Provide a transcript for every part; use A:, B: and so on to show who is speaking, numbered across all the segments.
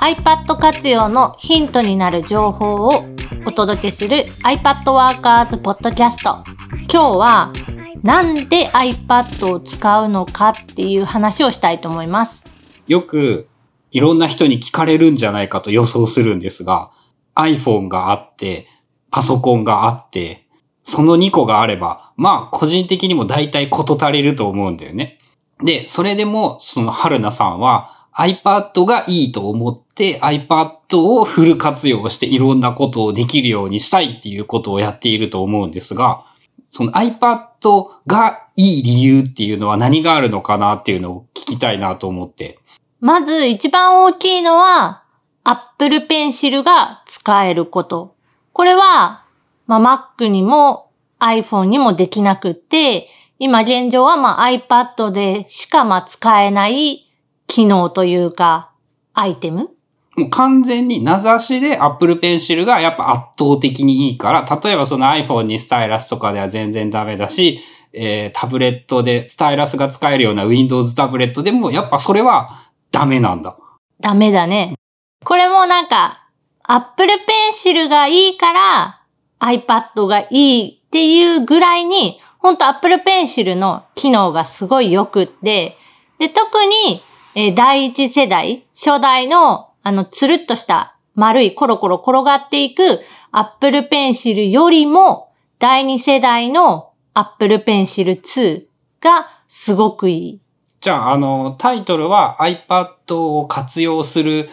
A: iPad 活用のヒントになる情報をお届けする iPad Workers Podcast。今日はなんで iPad を使うのかっていう話をしたいと思います。
B: よくいろんな人に聞かれるんじゃないかと予想するんですが、iPhone があって、パソコンがあって、その2個があれば、まあ個人的にも大体事足りると思うんだよね。で、それでも、その春菜さんは iPad がいいと思って iPad をフル活用していろんなことをできるようにしたいっていうことをやっていると思うんですが、その iPad がいい理由っていうのは何があるのかなっていうのを聞きたいなと思って。
A: まず一番大きいのは Apple Pencil が使えること。これは、まあ、Mac にも iPhone にもできなくって、今現状はまあ iPad でしかまあ使えない機能というか、アイテム？
B: もう完全に名指しで Apple Pencil がやっぱ圧倒的にいいから、例えばその iPhone にスタイラスとかでは全然ダメだし、えー、タブレットでスタイラスが使えるような Windows タブレットでもやっぱそれはダメなんだ。
A: ダメだね。これもなんか、Apple Pencil がいいから iPad がいいっていうぐらいに、ほんと Apple Pencil の機能がすごい良くって、で、特にえー、第一世代、初代の、あの、つるっとした丸いコロコロ転がっていくアップルペンシルよりも、第二世代のアップルペンシル2がすごくいい。
B: じゃあ、あの、タイトルは iPad を活用する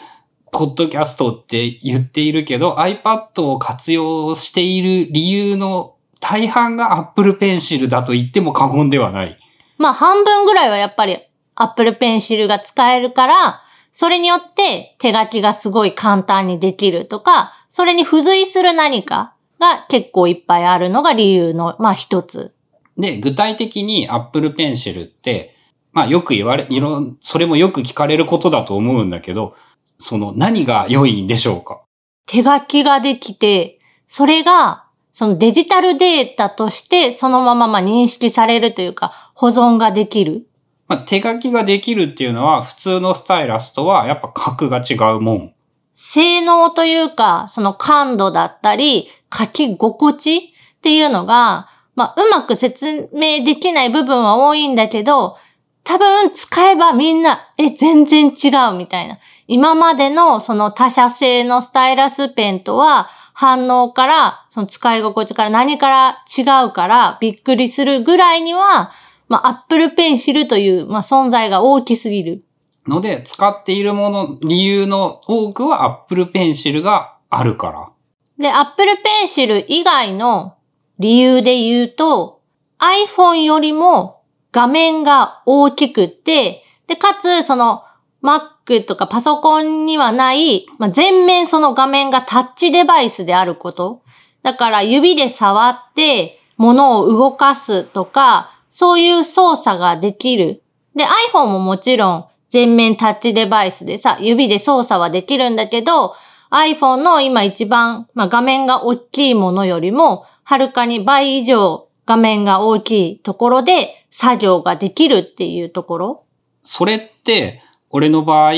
B: ポッドキャストって言っているけど、iPad を活用している理由の大半が Apple Pencil だと言っても過言ではない。
A: まあ半分ぐらいはやっぱり Apple Pencil が使えるから、それによって手書きがすごい簡単にできるとか、それに付随する何かが結構いっぱいあるのが理由の、まあ一つ。
B: で、具体的に Apple Pencil って、まあよく言われ、いろ、それもよく聞かれることだと思うんだけど、その何が良いんでしょうか？
A: 手書きができて、それがそのデジタルデータとしてそのままま認識されるというか保存ができる。
B: まあ、手書きができるっていうのは普通のスタイラスとはやっぱ格が違うもん。
A: 性能というか、その感度だったり、書き心地っていうのが、まあ、うまく説明できない部分は多いんだけど、多分使えばみんな、え、全然違うみたいな。今までのその他社製のスタイラスペンとは反応から、その使い心地から何から違うからびっくりするぐらいには、まあ、Apple Pencil という、まあ、存在が大きすぎる。
B: ので、使っているもの、理由の多くは Apple Pencil があるから。
A: で、Apple Pencil 以外の理由で言うと、iPhone よりも画面が大きくって、で、かつ、その Mac とかパソコンにはない、まあ、全面その画面がタッチデバイスであること。だから指で触って物を動かすとか、そういう操作ができる。で、iPhone ももちろん全面タッチデバイスでさ、指で操作はできるんだけど、iPhone の今一番、まあ、画面が大きいものよりも、はるかに倍以上画面が大きいところで作業ができるっていうところ
B: それって、俺の場合、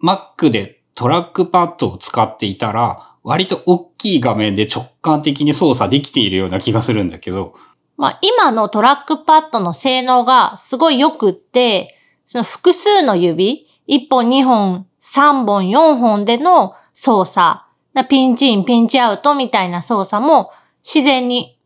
B: Mac でトラックパッドを使っていたら、割と大きい画面で直感的に操作できているような気がするんだけど、
A: まあ、今のトラックパッドの性能がすごい良くって、その複数の指、1本、2本、3本、4本での操作、ピンチイン、ピンチアウトみたいな操作も自然に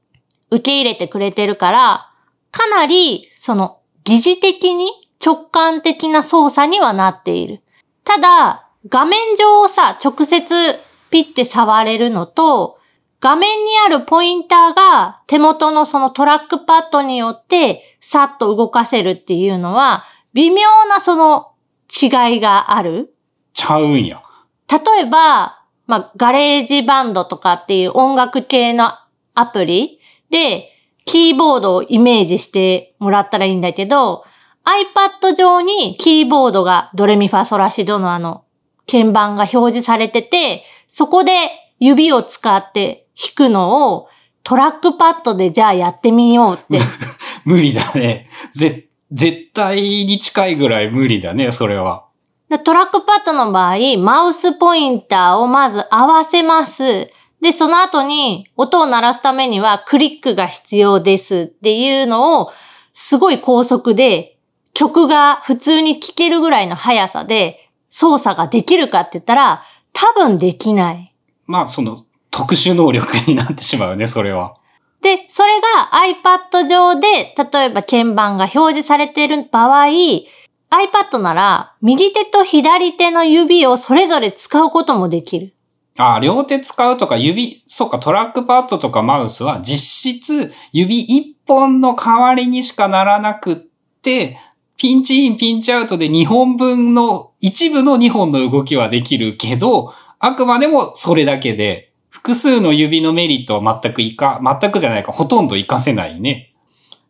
A: 受け入れてくれてるから、かなり、その、疑似的に直感的な操作にはなっている。ただ、画面上をさ、直接ピッて触れるのと、画面にあるポインターが手元のそのトラックパッドによってさっと動かせるっていうのは微妙なその違いがある？
B: ちゃうんや。
A: 例えば、まあ、 GarageBand とかっていう音楽系のアプリでキーボードをイメージしてもらったらいいんだけど、iPad 上にキーボードがドレミファソラシドのあの鍵盤が表示されてて、そこで指を使って弾くのをトラックパッドでじゃあやってみようって。
B: 無理だね。ぜ、絶対に近いぐらい無理だね、それは。
A: でトラックパッドの場合、マウスポインターをまず合わせます。で、その後に音を鳴らすためにはクリックが必要ですっていうのをすごい高速で曲が普通に聴けるぐらいの速さで操作ができるかって言ったら多分できない。
B: まあ、その、特殊能力になってしまうね、それは。
A: で、それが iPad 上で、例えば鍵盤が表示されている場合、iPad なら右手と左手の指をそれぞれ使うこともできる。
B: ああ、両手使うとか指、そうか、トラックパッドとかマウスは実質指一本の代わりにしかならなくって、ピンチイン、ピンチアウトで2本分の、一部の2本の動きはできるけど、あくまでもそれだけで、複数の指のメリットは全くいか、全くじゃないか、ほとんど活かせないね。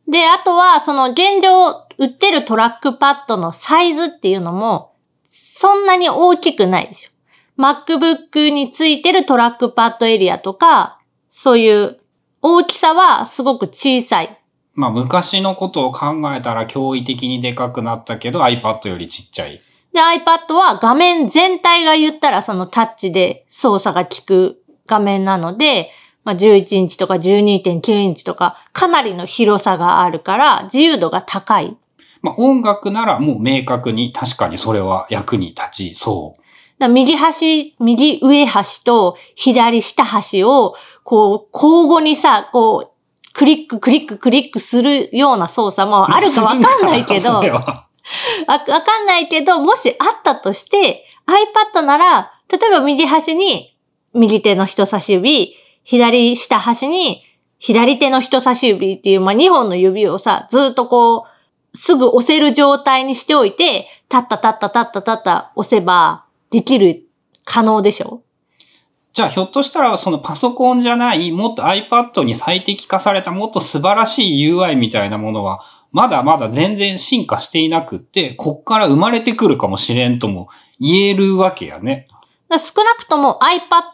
A: で、あとは、その現状売ってるトラックパッドのサイズっていうのも、そんなに大きくないでしょ。MacBook についてるトラックパッドエリアとか、そういう大きさはすごく小さい。
B: まあ昔のことを考えたら驚異的にでかくなったけど iPad よりちっちゃい。
A: で、iPad は画面全体が言ったらそのタッチで操作が効く画面なので、まあ、11インチとか12.9インチとかかなりの広さがあるから自由度が高い。
B: まあ音楽ならもう明確に確かにそれは役に立ちそう。
A: 右端、右上端と左下端を、こう、交互にさ、こう、クリック、クリック、クリックするような操作もあるかわかんないけど、わかんないけど、もしあったとして、iPad なら、例えば右端に右手の人差し指、左下端に左手の人差し指っていう、まあ、2本の指をさ、ずっとこう、すぐ押せる状態にしておいて、タッタタッタタッタタッタ押せばできる、可能でしょ？
B: じゃあひょっとしたらそのパソコンじゃない、もっと iPad に最適化されたもっと素晴らしい UI みたいなものは、まだまだ全然進化していなくって、こっから生まれてくるかもしれんとも言えるわけやね。
A: 少なくとも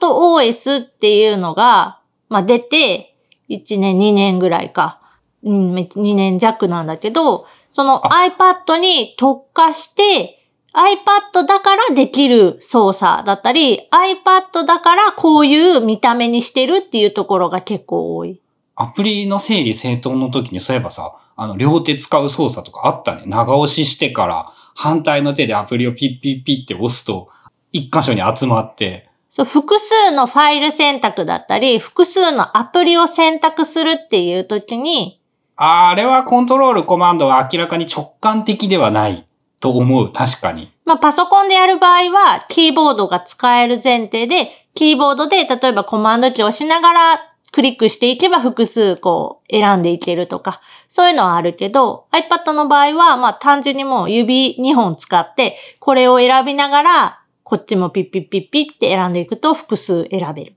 A: iPadOS っていうのが、まあ、出て、1年、2年ぐらいか。うん、2年弱なんだけど、その iPad に特化して、iPad だからできる操作だったり、iPad だからこういう見た目にしてるっていうところが結構多い。
B: アプリの整理整頓の時にそういえばさ、あの、両手使う操作とかあったね。長押ししてから、反対の手でアプリをピッピッピッって押すと、一箇所に集まって、
A: そう、複数のファイル選択だったり、複数のアプリを選択するっていう時に、
B: あれはコントロールコマンドは明らかに直感的ではないと思う。確かに。
A: まあ、パソコンでやる場合は、キーボードが使える前提で、キーボードで、例えばコマンドキーを押しながらクリックしていけば複数こう選んでいけるとか、そういうのはあるけど、iPad の場合は、まあ単純にもう指2本使って、これを選びながら、こっちもピッピッピッピッって選んでいくと複数選べる。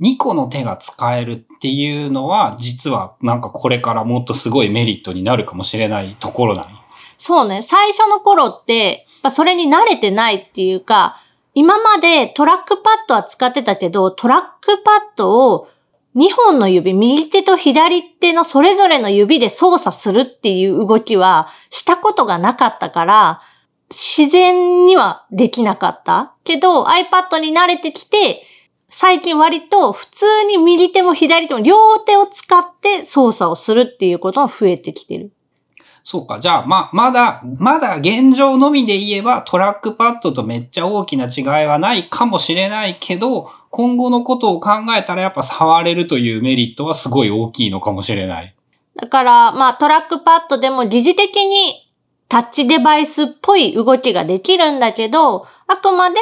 B: 2個の手が使えるっていうのは、実はなんかこれからもっとすごいメリットになるかもしれないところなんよ
A: そうね。最初の頃って、やっぱそれに慣れてないっていうか、今までトラックパッドは使ってたけど、トラックパッドを2本の指、右手と左手のそれぞれの指で操作するっていう動きはしたことがなかったから、自然にはできなかった。けど iPad に慣れてきて、最近割と普通に右手も左手も両手を使って操作をするっていうことも増えてきてる。
B: そうか。じゃあ、ま、まだ、まだ現状のみで言えばトラックパッドとめっちゃ大きな違いはないかもしれないけど、今後のことを考えたらやっぱ触れるというメリットはすごい大きいのかもしれない。
A: だから、まあトラックパッドでも疑似的にタッチデバイスっぽい動きができるんだけど、あくまで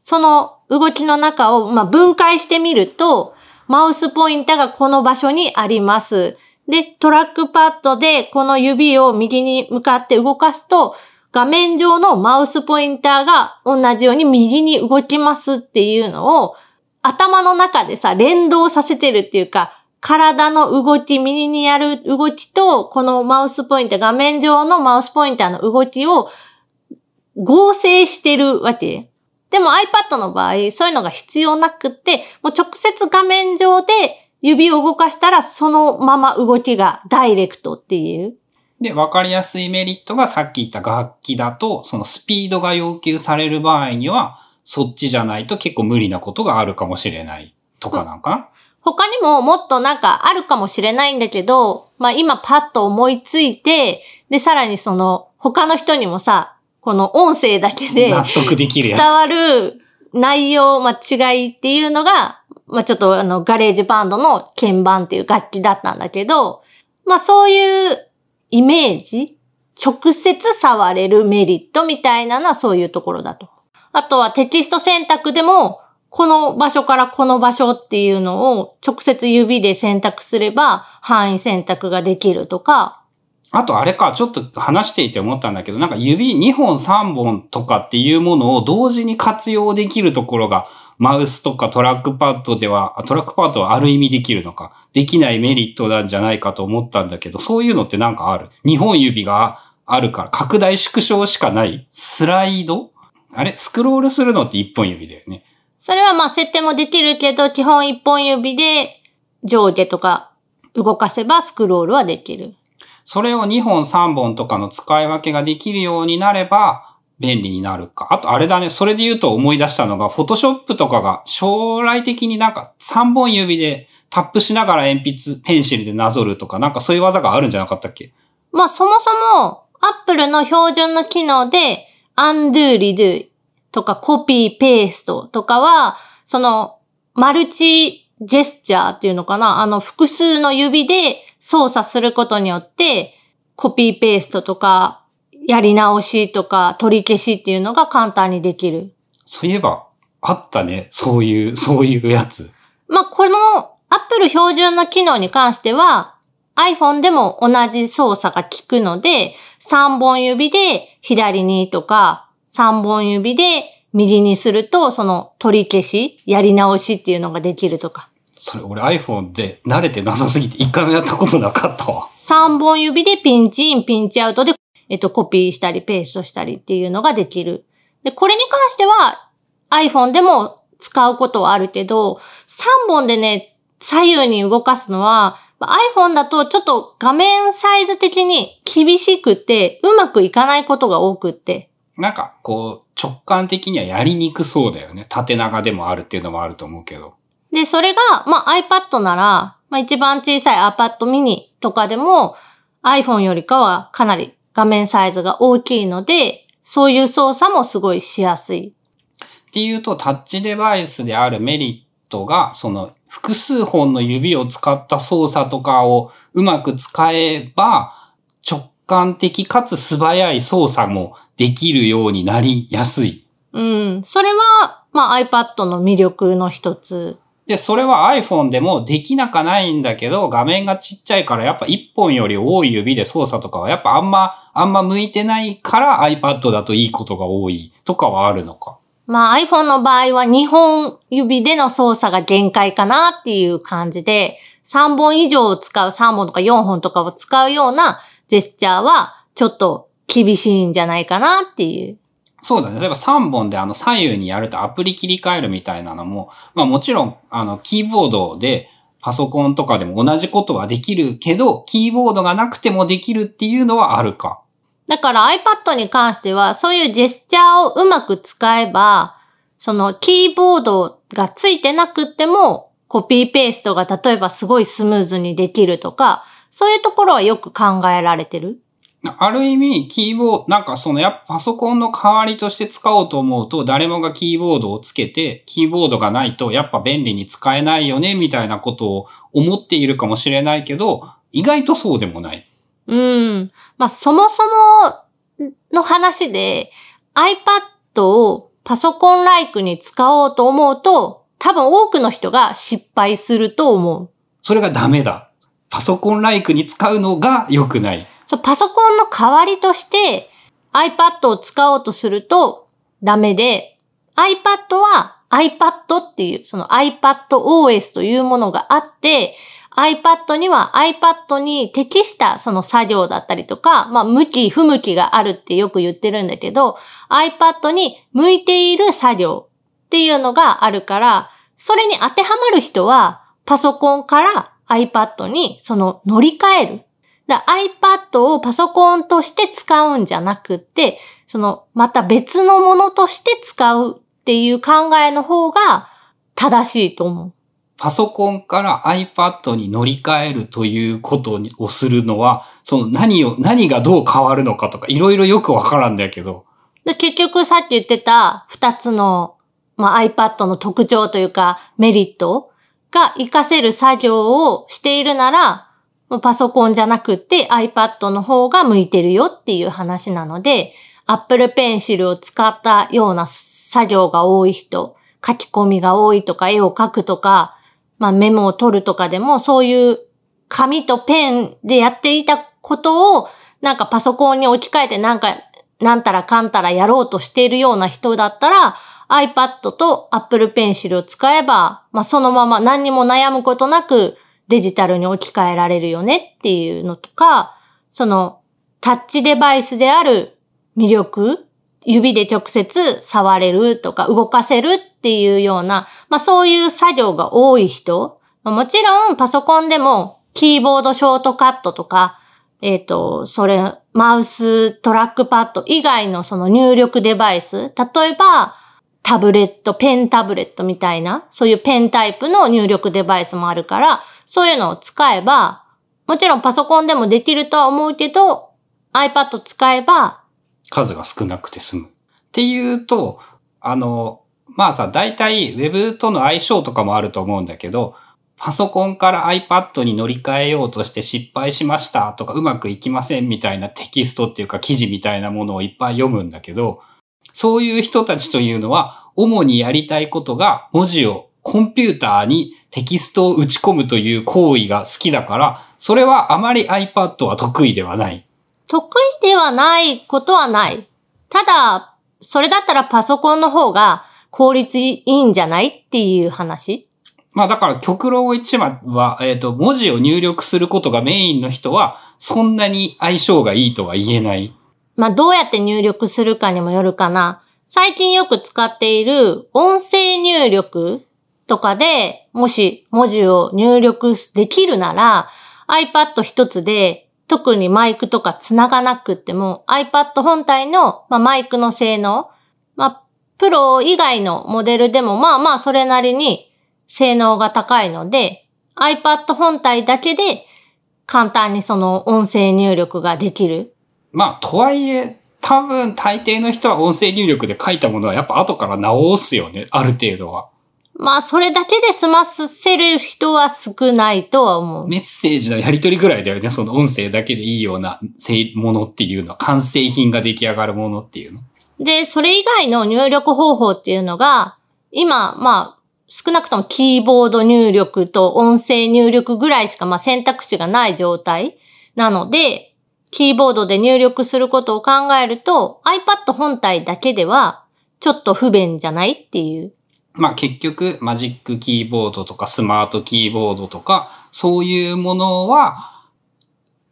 A: その動きの中を、まあ、分解してみると、マウスポインターがこの場所にあります。で、トラックパッドでこの指を右に向かって動かすと、画面上のマウスポインターが同じように右に動きますっていうのを頭の中でさ、連動させてるっていうか、体の動き、右にやる動きと、このマウスポインター、画面上のマウスポインターの動きを合成してるわけ。でも iPad の場合、そういうのが必要なくって、もう直接画面上で指を動かしたら、そのまま動きがダイレクトっていう。
B: で、わかりやすいメリットがさっき言った楽器だと、そのスピードが要求される場合には、そっちじゃないと結構無理なことがあるかもしれないとかなんかな、
A: 他にももっとなんかあるかもしれないんだけど、まあ今パッと思いついて、で、さらにその他の人にもさ、この音声だけで
B: 納得できる。
A: 伝わる内容、まあ違いっていうのが、まあちょっとあの GarageBand の鍵盤っていう楽器だったんだけど、まあそういうイメージ直接触れるメリットみたいなのはそういうところだと。あとはテキスト選択でも、この場所からこの場所っていうのを直接指で選択すれば範囲選択ができるとか。
B: あとあれか、ちょっと話していて思ったんだけど、なんか指2本3本とかっていうものを同時に活用できるところが、マウスとかトラックパッドでは、トラックパッドはある意味できるのか、できないメリットなんじゃないかと思ったんだけど、そういうのってなんかある ?2 本指があるから、拡大縮小しかないスライド？あれ？スクロールするのって1本指だよね。
A: それはまあ設定もできるけど、基本1本指で上下とか動かせばスクロールはできる。
B: それを2本3本とかの使い分けができるようになれば便利になるか。あとあれだね、それで言うと思い出したのが、フォトショップとかが将来的になんか3本指でタップしながら鉛筆、ペンシルでなぞるとか、なんかそういう技があるんじゃなかったっけ？
A: まあそもそも Apple の標準の機能で undo, redo とかコピー、ペーストとかは、そのマルチジェスチャーっていうのかな？あの複数の指で操作することによって、コピーペーストとか、やり直しとか、取り消しっていうのが簡単にできる。
B: そういえば、あったね。そういう、そういうやつ。
A: まあ、この Apple 標準の機能に関しては、iPhone でも同じ操作が効くので、3本指で左にとか、3本指で右にすると、その取り消し、やり直しっていうのができるとか。
B: それ俺 iPhone で慣れてなさすぎて一回もやったことなかったわ。
A: 3本指でピンチイン、ピンチアウトで、えっと、コピーしたり、ペーストしたりっていうのができる。で、これに関しては iPhone でも使うことはあるけど、3本でね、左右に動かすのは、iPhone だとちょっと画面サイズ的に厳しくて、うまくいかないことが多くって。
B: なんか、こう、直感的にはやりにくそうだよね。縦長でもあるっていうのもあると思うけど。
A: で、それが、まあ、iPad なら、まあ、一番小さい iPad mini とかでも iPhone よりかはかなり画面サイズが大きいので、そういう操作もすごいしやすい。
B: っていうと、タッチデバイスであるメリットが、その、複数本の指を使った操作とかをうまく使えば、直感的かつ素早い操作もできるようになりやすい。
A: うん。それは、まあ iPad の魅力の一つ。
B: で、それは iPhone でもできなかないんだけど、画面がちっちゃいからやっぱ1本より多い指で操作とかはやっぱあんま、あんま向いてないから iPad だといいことが多いとかはあるのか。
A: まあ iPhone の場合は2本指での操作が限界かなっていう感じで、3本以上を使う3本とか4本とかを使うようなジェスチャーはちょっと厳しいんじゃないかなっていう。
B: そうだね。例えば3本であの左右にやるとアプリ切り替えるみたいなのも、まあもちろんあのキーボードでパソコンとかでも同じことはできるけど、キーボードがなくてもできるっていうのはあるか。
A: だから iPad に関しては、そういうジェスチャーをうまく使えば、そのキーボードがついてなくっても、コピーペーストが例えばすごいスムーズにできるとか、そういうところはよく考えられてる？
B: ある意味、キーボード、なんかそのやっぱパソコンの代わりとして使おうと思うと、誰もがキーボードをつけて、キーボードがないとやっぱ便利に使えないよね、みたいなことを思っているかもしれないけど、意外とそうでもない。
A: うん。まあ、そもそもの話で iPad をパソコンライクに使おうと思うと、多分多くの人が失敗すると思う。
B: それがダメだ。パソコンライクに使うのが良くない。
A: そう、パソコンの代わりとして iPad を使おうとするとダメで、iPad は iPad っていう、その iPadOS というものがあって、iPad には iPad に適したその作業だったりとか、まあ向き不向きがあるってよく言ってるんだけど、iPad に向いている作業っていうのがあるから、それに当てはまる人はパソコンから iPad にその乗り換える。だ iPad をパソコンとして使うんじゃなくて、その、また別のものとして使うっていう考えの方が正しいと思う。
B: パソコンから iPad に乗り換えるということをするのは、その何を、何がどう変わるのかとか、いろいろよくわからんだけど。
A: で結局さっき言ってた二つの、まあ、iPad の特徴というかメリットが活かせる作業をしているなら、パソコンじゃなくて iPad の方が向いてるよっていう話なので、Apple Pencil を使ったような作業が多い人、書き込みが多いとか絵を描くとか、まあメモを取るとかでもそういう紙とペンでやっていたことをなんかパソコンに置き換えてなんかなんたらかんたらやろうとしているような人だったら iPad と Apple Pencil を使えば、まあそのまま何にも悩むことなくデジタルに置き換えられるよねっていうのとか、そのタッチデバイスである魅力、指で直接触れるとか動かせるっていうような、まあそういう作業が多い人ま、もちろんパソコンでもキーボードショートカットとか、えっ、ー、と、それ、マウストラックパッド以外のその入力デバイス、例えば、タブレット、ペンタブレットみたいな、そういうペンタイプの入力デバイスもあるから、そういうのを使えば、もちろんパソコンでもできるとは思うけど、iPad 使えば、
B: 数が少なくて済む。っていうと、あの、まあさ、大体 Web との相性とかもあると思うんだけど、パソコンから iPad に乗り換えようとして失敗しましたとかうまくいきませんみたいなテキストっていうか記事みたいなものをいっぱい読むんだけど、そういう人たちというのは、主にやりたいことが文字をコンピューターにテキストを打ち込むという行為が好きだから、それはあまり iPad は得意ではない。
A: 得意ではないことはない。ただ、それだったらパソコンの方が効率いいんじゃないっていう話？
B: まあだから極論一番は、えっ、ー、と、文字を入力することがメインの人は、そんなに相性がいいとは言えない。
A: まあどうやって入力するかにもよるかな。最近よく使っている音声入力とかで、もし文字を入力できるなら、iPad 一つで特にマイクとか繋がなくっても iPad 本体の、まあ、マイクの性能、まあ、プロ以外のモデルでもまあまあそれなりに性能が高いので iPad 本体だけで簡単にその音声入力ができる。
B: まあ、とはいえ、多分大抵の人は音声入力で書いたものはやっぱ後から直すよね、ある程度は。
A: まあ、それだけで済ませる人は少ないとは思う。
B: メッセージのやり取りぐらいだよね。その音声だけでいいようなものっていうのは、完成品が出来上がるものっていうの。
A: で、それ以外の入力方法っていうのが、今、まあ、少なくともキーボード入力と音声入力ぐらいしか、まあ、選択肢がない状態なので、キーボードで入力することを考えると、iPad 本体だけでは、ちょっと不便じゃないっていう
B: まあ結局、マジックキーボードとかスマートキーボードとか、そういうものは、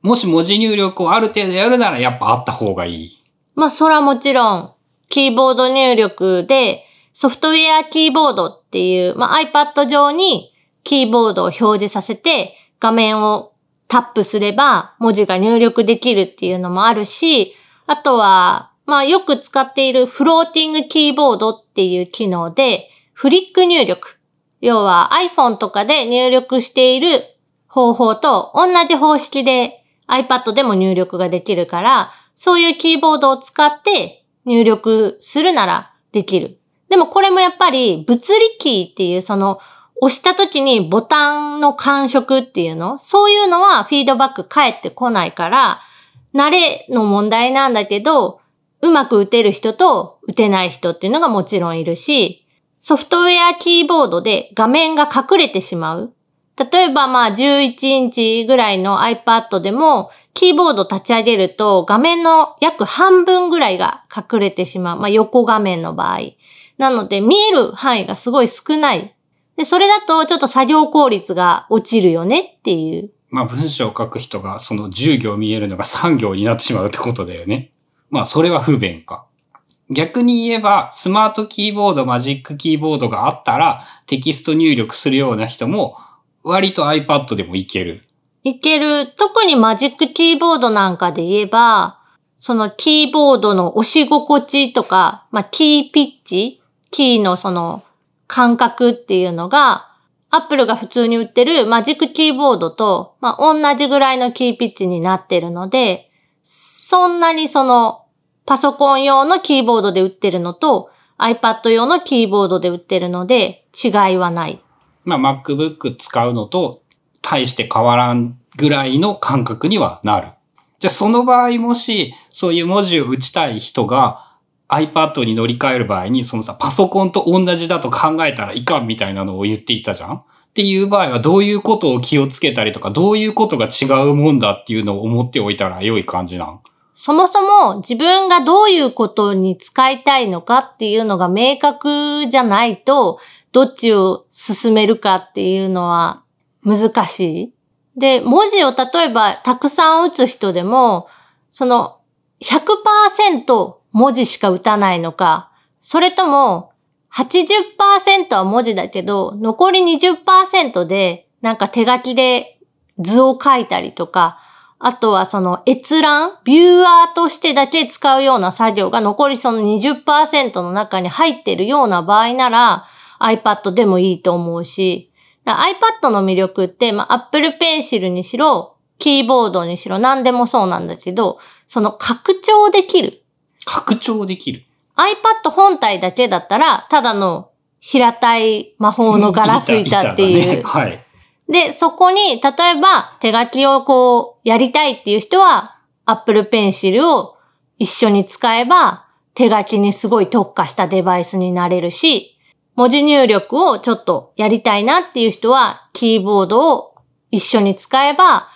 B: もし文字入力をある程度やるならやっぱあった方がいい。
A: まあそれはもちろん、キーボード入力で、ソフトウェアキーボードっていう、まあ iPad 上にキーボードを表示させて、画面をタップすれば文字が入力できるっていうのもあるし、あとは、まあよく使っているフローティングキーボードっていう機能で、フリック入力。要は iPhone とかで入力している方法と同じ方式で iPad でも入力ができるから、そういうキーボードを使って入力するならできる。でもこれもやっぱり物理キーっていうその押した時にボタンの感触っていうの？そういうのはフィードバック返ってこないから、慣れの問題なんだけど、うまく打てる人と打てない人っていうのがもちろんいるし、ソフトウェアキーボードで画面が隠れてしまう。例えばまあ11インチぐらいの iPad でもキーボード立ち上げると画面の約半分ぐらいが隠れてしまう。まあ横画面の場合。なので見える範囲がすごい少ない。で、それだとちょっと作業効率が落ちるよねっていう。
B: まあ文章を書く人がその10行見えるのが3行になってしまうってことだよね。まあそれは不便か。逆に言えば、 Smart Keyboard、Magic Keyboard があったら、テキスト入力するような人も、割と iPad でもいける。
A: いける。特に Magic Keyboard なんかで言えば、そのキーボードの押し心地とか、まあ、キーピッチ、キーのその感覚っていうのが、 Apple が普通に売ってる Magic Keyboard と、まあ、同じぐらいのキーピッチになってるので、そんなにその、パソコン用のキーボードで売ってるのと、iPad 用のキーボードで売ってるので、違いはない。
B: まあ、MacBook 使うのと、大して変わらんぐらいの感覚にはなる。じゃあ、その場合もし、そういう文字を打ちたい人が iPad に乗り換える場合に、そのさ、パソコンと同じだと考えたらいかんみたいなのを言っていたじゃんっていう場合はどういうことを気をつけたりとか、どういうことが違うもんだっていうのを思っておいたら良い感じなん？
A: そもそも自分がどういうことに使いたいのかっていうのが明確じゃないと、どっちを進めるかっていうのは難しい。で、文字を例えばたくさん打つ人でも、その100%文字しか打たないのか、それとも80%は文字だけど、残り20%でなんか手書きで図を書いたりとか、あとはその閲覧、ビューアーとしてだけ使うような作業が残りその20%の中に入っているような場合なら iPad でもいいと思うし、iPad の魅力って、まあ、Apple Pencil にしろ、キーボードにしろ何でもそうなんだけど、その拡張できる。
B: 拡張できる
A: ?iPad 本体だけだったら、ただの平たい魔法のガラス板っていう。ね、
B: はい。
A: で、そこに、例えば手書きをこう、やりたいっていう人は、Apple Pencil を一緒に使えば、手書きにすごい特化したデバイスになれるし、文字入力をちょっとやりたいなっていう人は、キーボードを一緒に使えば、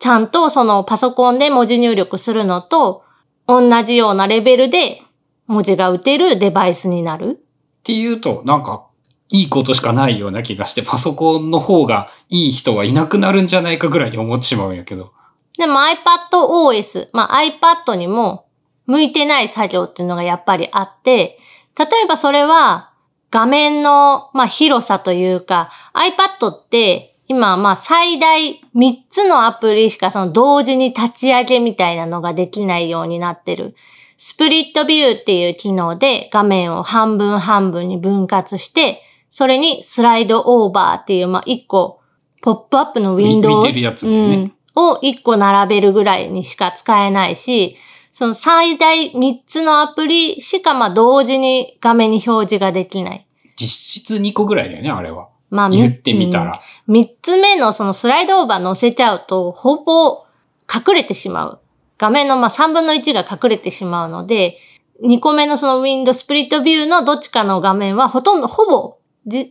A: ちゃんとそのパソコンで文字入力するのと、同じようなレベルで文字が打てるデバイスになる
B: っていうと、なんか、いいことしかないような気がして、パソコンの方がいい人はいなくなるんじゃないかぐらいに思ってしまうんやけど。
A: でも iPadOS、まあ iPad にも向いてない作業っていうのがやっぱりあって、例えばそれは画面の、まあ、広さというか、iPad って今、まあ、最大3つのアプリしかその同時に立ち上げみたいなのができないようになってる。スプリットビューっていう機能で画面を半分半分に分割して、それにスライドオーバーっていう、まあ、1個、ポップアップのウィンドウ、ね、うん、を1個並べるぐらいにしか使えないし、その最大3つのアプリしかまあ同時に画面に表示ができない。
B: 実質2個ぐらいだよね、あれは。まあ、言ってみたら。
A: うん、3つ目のそのスライドオーバー乗せちゃうと、ほぼ隠れてしまう。画面のまあ3分の1が隠れてしまうので、2個目のそのウィンドスプリットビューのどっちかの画面はほとんど、ほぼ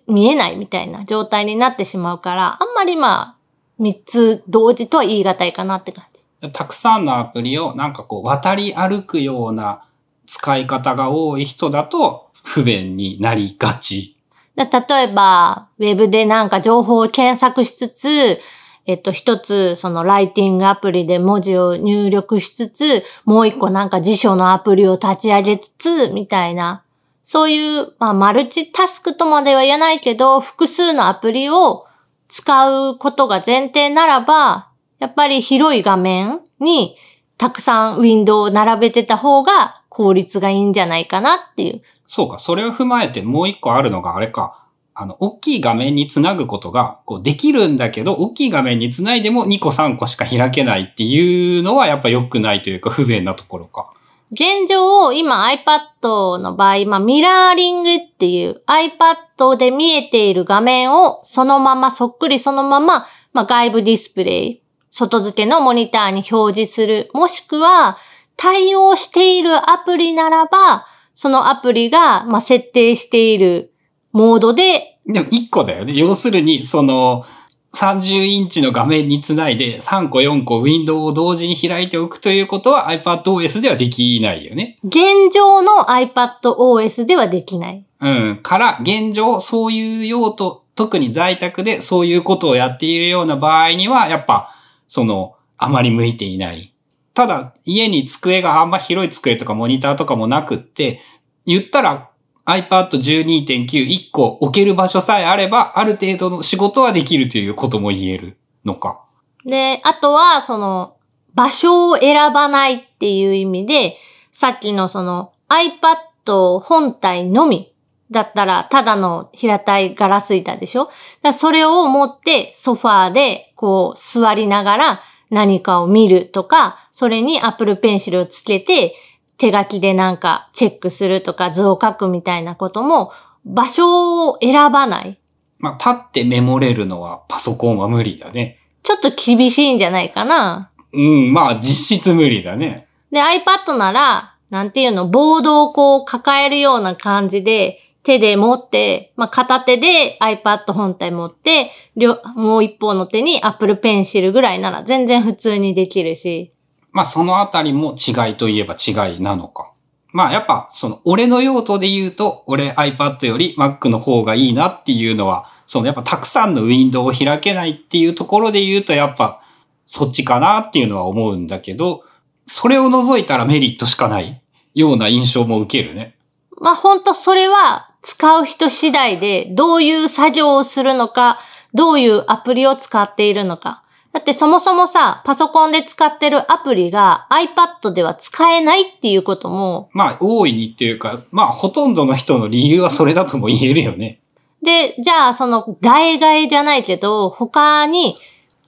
A: 見えないみたいな状態になってしまうから、あんまりまあ、3つ同時とは言い難いかなって感じ。
B: たくさんのアプリをなんかこう渡り歩くような使い方が多い人だと不便になりがち。
A: 例えば、ウェブでなんか情報を検索しつつ、えっと、一つ、そのライティングアプリで文字を入力しつつ、もう一個なんか辞書のアプリを立ち上げつつ、みたいな。そういう、まあ、マルチタスクとまでは言えないけど、複数のアプリを使うことが前提ならば、やっぱり広い画面にたくさんウィンドウを並べてた方が効率がいいんじゃないかなっていう。
B: そうか、それを踏まえてもう一個あるのがあれか。あの、大きい画面につなぐことが、こう、できるんだけど、大きい画面につないでも2個3個しか開けないっていうのはやっぱ良くないというか不便なところか。
A: 現状、今 iPad の場合、まあ、ミラーリングっていう iPad で見えている画面をそのまま、そっくりそのまま、まあ、外部ディスプレイ、外付けのモニターに表示する。もしくは、対応しているアプリならば、そのアプリが、まあ、設定しているモードで。
B: でも1個だよね。要するに、その、30インチの画面につないで3個4個ウィンドウを同時に開いておくということは iPadOS ではできないよね。
A: 現状の iPadOS ではできない。
B: うん。から、現状、そういう用途、特に在宅でそういうことをやっているような場合には、やっぱ、その、あまり向いていない。ただ、家に机があんま広い机とかモニターとかもなくって、言ったら iPad 12.9 1個置ける場所さえあれば、ある程度の仕事はできるということも言えるのか。
A: で、あとは、その、場所を選ばないっていう意味で、さっきのその iPad 本体のみだったら、ただの平たいガラス板でしょ？だそれを持ってソファーでこう座りながら何かを見るとか、それに Apple Pencil をつけて手書きでなんかチェックするとか図を書くみたいなことも場所を選ばない。
B: まあ、立ってメモれるのはパソコンは無理だね。
A: ちょっと厳しいんじゃないかな。
B: うん、まあ実質無理だね。
A: で、iPad なら、なんていうの、ボードをこう抱えるような感じで、手で持って、まあ、片手で iPad 本体持って、両もう一方の手に Apple Pencil ぐらいなら全然普通にできるし。
B: まあそのあたりも違いといえば違いなのか。まあやっぱその俺の用途で言うと、俺 iPad より Mac の方がいいなっていうのは、そのやっぱたくさんのウィンドウを開けないっていうところで言うとやっぱそっちかなっていうのは思うんだけど、それを除いたらメリットしかないような印象も受けるね。
A: まあ、ほんとそれは使う人次第で、どういう作業をするのか、どういうアプリを使っているのか。だってそもそもさ、パソコンで使ってるアプリが iPad では使えないっていうことも、
B: まあ大いにっていうか、まあほとんどの人の理由はそれだとも言えるよね。
A: で、じゃあその代替えじゃないけど、他に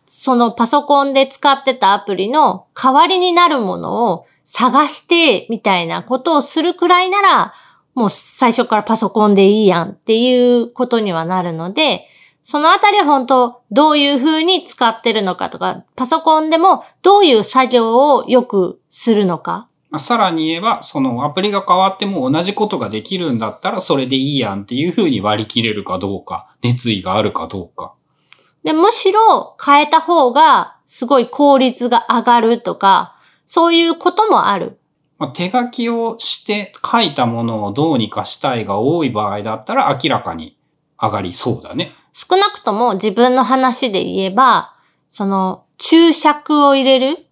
A: そのパソコンで使ってたアプリの代わりになるものを探してみたいなことをするくらいなら、もう最初からパソコンでいいやんっていうことにはなるので、そのあたりは本当どういう風に使ってるのかとか、パソコンでもどういう作業をよくするのか。
B: まあ、さらに言えば、そのアプリが変わっても同じことができるんだったらそれでいいやんっていう風に割り切れるかどうか、熱意があるかどうか。
A: で、むしろ変えた方がすごい効率が上がるとか、そういうこともある。
B: まあ、手書きをして書いたものをどうにかしたいが多い場合だったら明らかに上がりそうだね。
A: 少なくとも自分の話で言えば、その注釈を入れる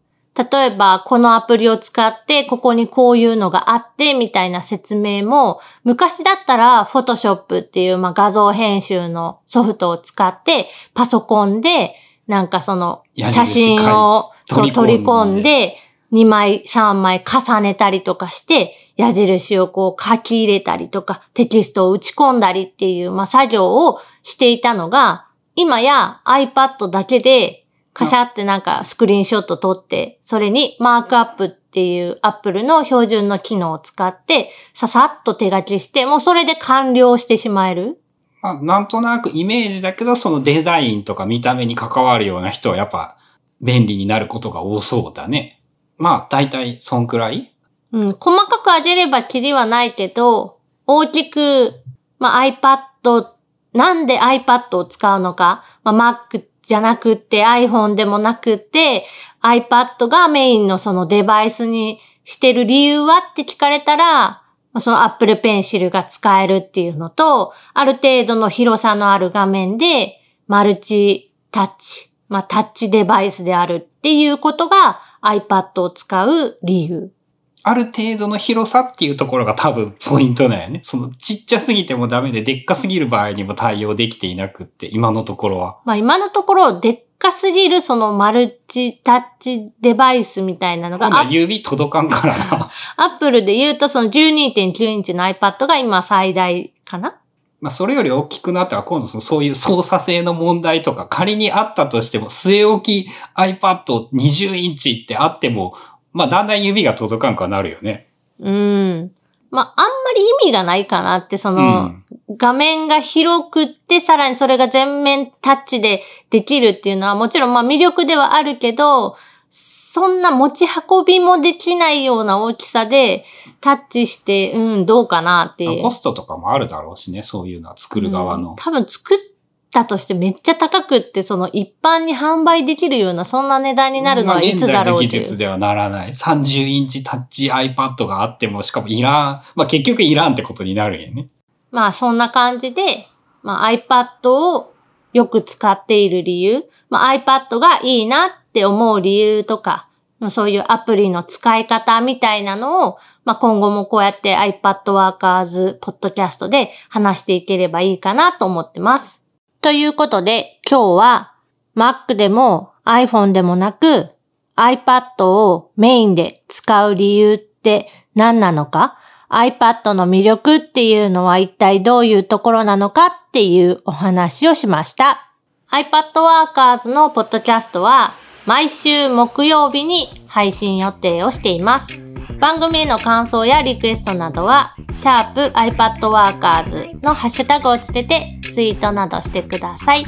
A: 例えば、このアプリを使って、ここにこういうのがあって、みたいな説明も、昔だったら、フォトショップっていう、まあ、画像編集のソフトを使って、パソコンで、なんかその、写真をそ取り込んで、2枚、3枚重ねたりとかして、矢印をこう書き入れたりとか、テキストを打ち込んだりっていう、まあ、作業をしていたのが、今や iPad だけで、カシャってなんかスクリーンショット撮って、それにマークアップっていう Apple の標準の機能を使って、ささっと手書きして、もうそれで完了してしまえる。
B: まあ、なんとなくイメージだけど、そのデザインとか見た目に関わるような人はやっぱ便利になることが多そうだね。まあ、大体そんくらい？
A: うん、細かくあげればキリはないけど、大きく、まあ、iPad、なんで iPad を使うのか、まあ、Mac じゃなくって iPhone でもなくって、iPad がメインのそのデバイスにしてる理由はって聞かれたら、その Apple Pencil が使えるっていうのと、ある程度の広さのある画面で、マルチタッチ、まあ、タッチデバイスであるっていうことが iPad を使う理由。
B: ある程度の広さっていうところが多分ポイントだよね。そのちっちゃすぎてもダメで、でっかすぎる場合にも対応できていなくって、今のところは。
A: まあ今のところ、でっかすぎるそのマルチタッチデバイスみたいなのが、
B: 今指届かんからな。
A: アップルで言うとその12.9インチの iPad が今最大かな？
B: まあ、それより大きくなったら今度そのそういう操作性の問題とか仮にあったとしても据え置き iPad20 インチってあっても、まあだんだん指が届かんくはなるよね。
A: うん。まああんまり意味がないかなって、そうの、
B: ん。
A: 画面が広くって、さらにそれが全面タッチでできるっていうのはもちろんまあ魅力ではあるけど、そんな持ち運びもできないような大きさでタッチして、うん、どうかなっていう。
B: コストとかもあるだろうしね、そういうのは作る側の。
A: うん多分作ったとしてめっちゃ高くって、その一般に販売できるようなそんな値段になるのはいつだろう
B: まあ
A: ってい
B: 技術ではならない。30インチタッチ iPad があっても、しかもいらん。まあ結局いらんってことになるんやね。
A: まあそんな感じで、まあ iPad をよく使っている理由、まあ iPad がいいなっって思う理由とか、そういうアプリの使い方みたいなのを、まあ今後もこうやって iPad Workers ポッドキャストで話していければいいかなと思ってます。ということで今日は Mac でも iPhone でもなく iPad をメインで使う理由って何なのか iPad の魅力っていうのは一体どういうところなのかっていうお話をしました。iPad Workers のポッドキャストは毎週木曜日に配信予定をしています。番組への感想やリクエストなどは、シャープ iPad Workers のハッシュタグをつけてツイートなどしてください。